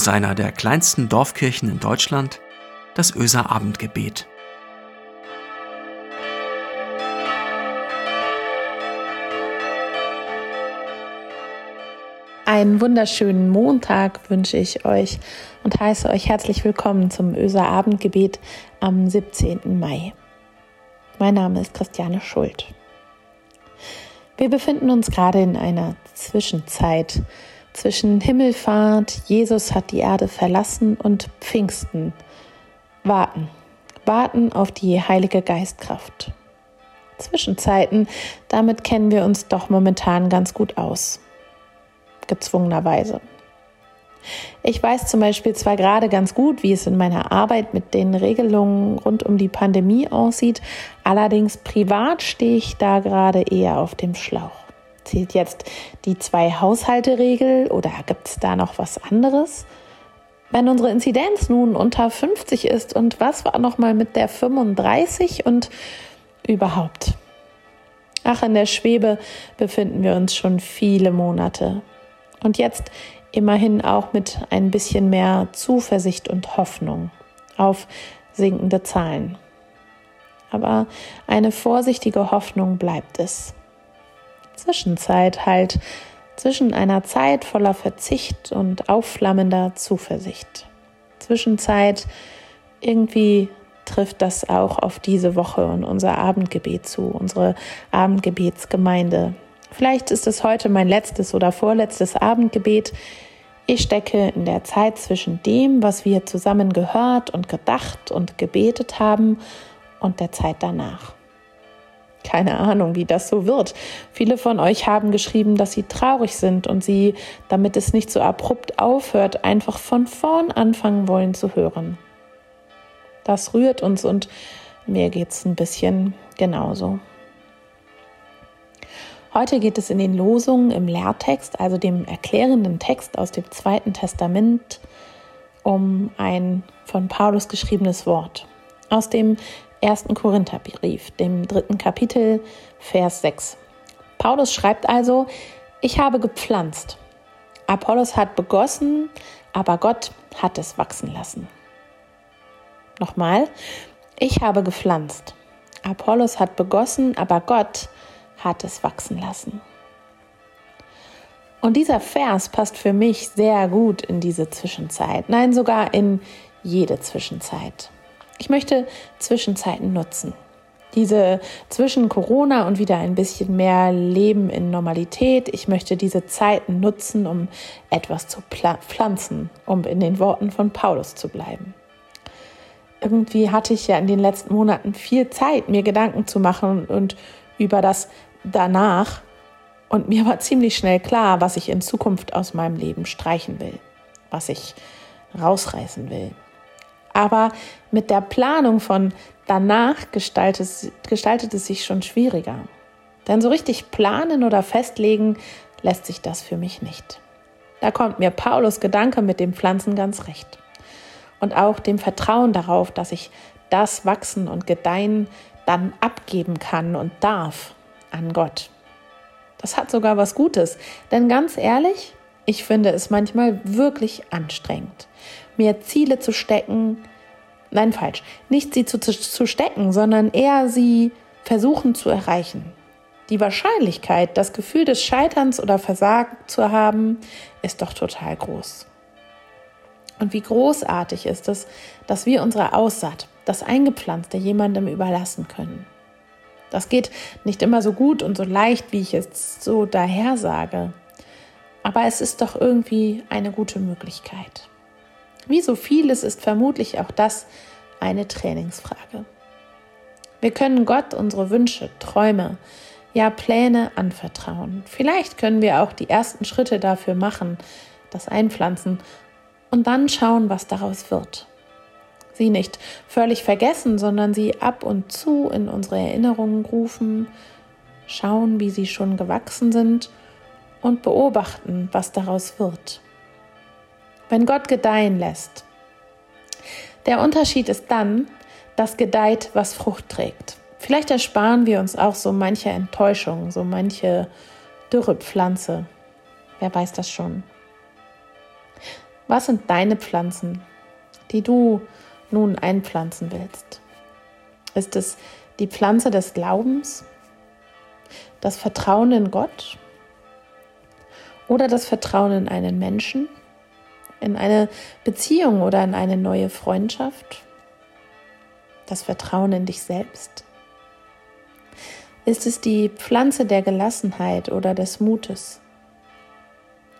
aus einer der kleinsten Dorfkirchen in Deutschland, das Öser Abendgebet. Einen wunderschönen Montag wünsche ich euch und heiße euch herzlich willkommen zum Öser Abendgebet am 17. Mai. Mein Name ist Christiane Schuld. Wir befinden uns gerade in einer Zwischenzeit zwischen Himmelfahrt, Jesus hat die Erde verlassen und Pfingsten. Warten, warten auf die Heilige Geistkraft. Zwischenzeiten, damit kennen wir uns doch momentan ganz gut aus. Gezwungenerweise. Ich weiß zum Beispiel zwar gerade ganz gut, wie es in meiner Arbeit mit den Regelungen rund um die Pandemie aussieht, allerdings privat stehe ich da gerade eher auf dem Schlauch. Zählt jetzt die Zwei-Haushalte-Regel oder gibt es da noch was anderes? Wenn unsere Inzidenz nun unter 50 ist und was war noch mal mit der 35 und überhaupt? Ach, in der Schwebe befinden wir uns schon viele Monate. Und jetzt immerhin auch mit ein bisschen mehr Zuversicht und Hoffnung auf sinkende Zahlen. Aber eine vorsichtige Hoffnung bleibt es. Zwischenzeit halt, zwischen einer Zeit voller Verzicht und aufflammender Zuversicht. Zwischenzeit irgendwie trifft das auch auf diese Woche und unser Abendgebet zu, unsere Abendgebetsgemeinde, Vielleicht ist es heute mein letztes oder vorletztes Abendgebet. Ich stecke in der Zeit zwischen dem, was wir zusammen gehört und gedacht und gebetet haben, und der Zeit danach. Keine Ahnung, wie das so wird. Viele von euch haben geschrieben, dass sie traurig sind und sie, damit es nicht so abrupt aufhört, einfach von vorn anfangen wollen zu hören. Das rührt uns und mir geht es ein bisschen genauso. Heute geht es in den Losungen im Lehrtext, also dem erklärenden Text aus dem Zweiten Testament, um ein von Paulus geschriebenes Wort aus dem ersten Korintherbrief, dem dritten Kapitel, Vers 6. Paulus schreibt also, ich habe gepflanzt, Apollos hat begossen, aber Gott hat es wachsen lassen. Nochmal, ich habe gepflanzt, Apollos hat begossen, aber Gott hat hat es wachsen lassen. Und dieser Vers passt für mich sehr gut in diese Zwischenzeit, nein sogar in jede Zwischenzeit. Ich möchte Zwischenzeiten nutzen. Diese zwischen Corona und wieder ein bisschen mehr Leben in Normalität. Ich möchte diese Zeiten nutzen, um etwas zu pflanzen, um in den Worten von Paulus zu bleiben. Irgendwie hatte ich ja in den letzten Monaten viel Zeit, mir Gedanken zu machen und über das danach und mir war ziemlich schnell klar, was ich in Zukunft aus meinem Leben streichen will, was ich rausreißen will. Aber mit der Planung von danach gestaltet, gestaltet es sich schon schwieriger. Denn so richtig planen oder festlegen lässt sich das für mich nicht. Da kommt mir Paulus Gedanke mit dem Pflanzen ganz recht. Und auch dem Vertrauen darauf, dass ich das Wachsen und Gedeihen dann abgeben kann und darf, an Gott. Das hat sogar was Gutes, denn ganz ehrlich, ich finde es manchmal wirklich anstrengend, mir Ziele zu stecken, nein falsch, nicht sie zu, zu stecken, sondern eher sie versuchen zu erreichen. Die Wahrscheinlichkeit, das Gefühl des Scheiterns oder Versagt zu haben, ist doch total groß. Und wie großartig ist es, dass wir unsere Aussaat, das Eingepflanzte jemandem überlassen können. Das geht nicht immer so gut und so leicht, wie ich es so daher sage. Aber es ist doch irgendwie eine gute Möglichkeit. Wie so vieles ist vermutlich auch das eine Trainingsfrage. Wir können Gott unsere Wünsche, Träume, ja Pläne anvertrauen. Vielleicht können wir auch die ersten Schritte dafür machen, das einpflanzen und dann schauen, was daraus wird sie nicht völlig vergessen, sondern sie ab und zu in unsere Erinnerungen rufen, schauen, wie sie schon gewachsen sind und beobachten, was daraus wird. Wenn Gott gedeihen lässt. Der Unterschied ist dann, dass gedeiht, was Frucht trägt. Vielleicht ersparen wir uns auch so manche Enttäuschung, so manche dürre Pflanze. Wer weiß das schon? Was sind deine Pflanzen, die du nun einpflanzen willst? Ist es die Pflanze des Glaubens, das Vertrauen in Gott oder das Vertrauen in einen Menschen, in eine Beziehung oder in eine neue Freundschaft, das Vertrauen in dich selbst? Ist es die Pflanze der Gelassenheit oder des Mutes?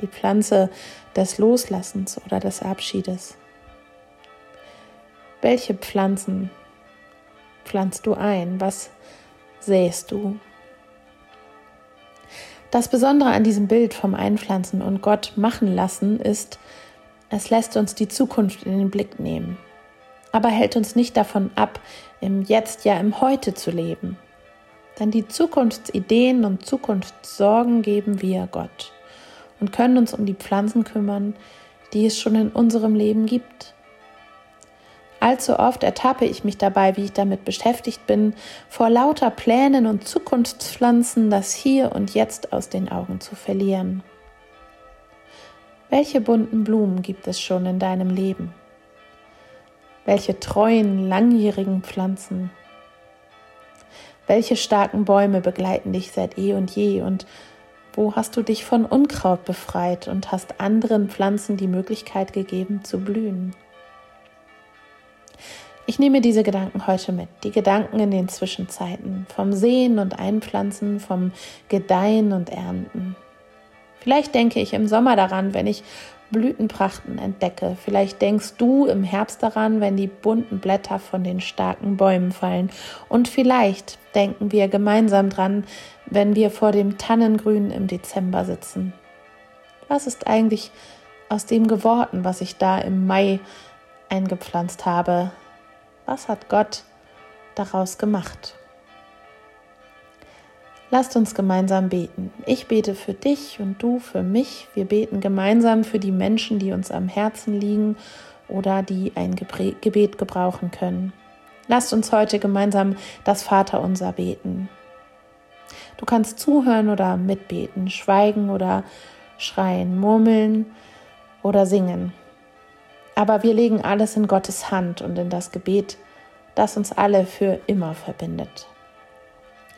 Die Pflanze des Loslassens oder des Abschiedes? Welche Pflanzen pflanzt du ein? Was sähst du? Das Besondere an diesem Bild vom Einpflanzen und Gott machen lassen ist, es lässt uns die Zukunft in den Blick nehmen, aber hält uns nicht davon ab, im Jetzt, ja im Heute zu leben. Denn die Zukunftsideen und Zukunftssorgen geben wir Gott und können uns um die Pflanzen kümmern, die es schon in unserem Leben gibt. Allzu oft ertappe ich mich dabei, wie ich damit beschäftigt bin, vor lauter Plänen und Zukunftspflanzen das Hier und Jetzt aus den Augen zu verlieren. Welche bunten Blumen gibt es schon in deinem Leben? Welche treuen, langjährigen Pflanzen? Welche starken Bäume begleiten dich seit eh und je und wo hast du dich von Unkraut befreit und hast anderen Pflanzen die Möglichkeit gegeben zu blühen? Ich nehme diese Gedanken heute mit, die Gedanken in den Zwischenzeiten, vom Sehen und Einpflanzen, vom Gedeihen und Ernten. Vielleicht denke ich im Sommer daran, wenn ich Blütenprachten entdecke. Vielleicht denkst du im Herbst daran, wenn die bunten Blätter von den starken Bäumen fallen. Und vielleicht denken wir gemeinsam dran, wenn wir vor dem Tannengrün im Dezember sitzen. Was ist eigentlich aus dem geworden, was ich da im Mai eingepflanzt habe? Was hat Gott daraus gemacht? Lasst uns gemeinsam beten. Ich bete für dich und du für mich. Wir beten gemeinsam für die Menschen, die uns am Herzen liegen oder die ein Gebet gebrauchen können. Lasst uns heute gemeinsam das Vaterunser beten. Du kannst zuhören oder mitbeten, schweigen oder schreien, murmeln oder singen. Aber wir legen alles in Gottes Hand und in das Gebet, das uns alle für immer verbindet.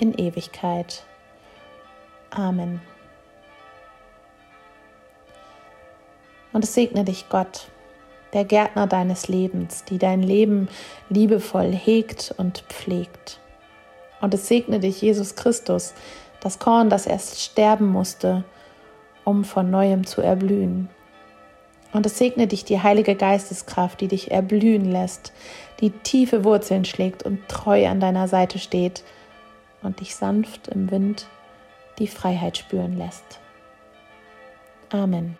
in Ewigkeit. Amen. Und es segne dich Gott, der Gärtner deines Lebens, die dein Leben liebevoll hegt und pflegt. Und es segne dich Jesus Christus, das Korn, das erst sterben musste, um von neuem zu erblühen. Und es segne dich die Heilige Geisteskraft, die dich erblühen lässt, die tiefe Wurzeln schlägt und treu an deiner Seite steht, und dich sanft im Wind die Freiheit spüren lässt. Amen.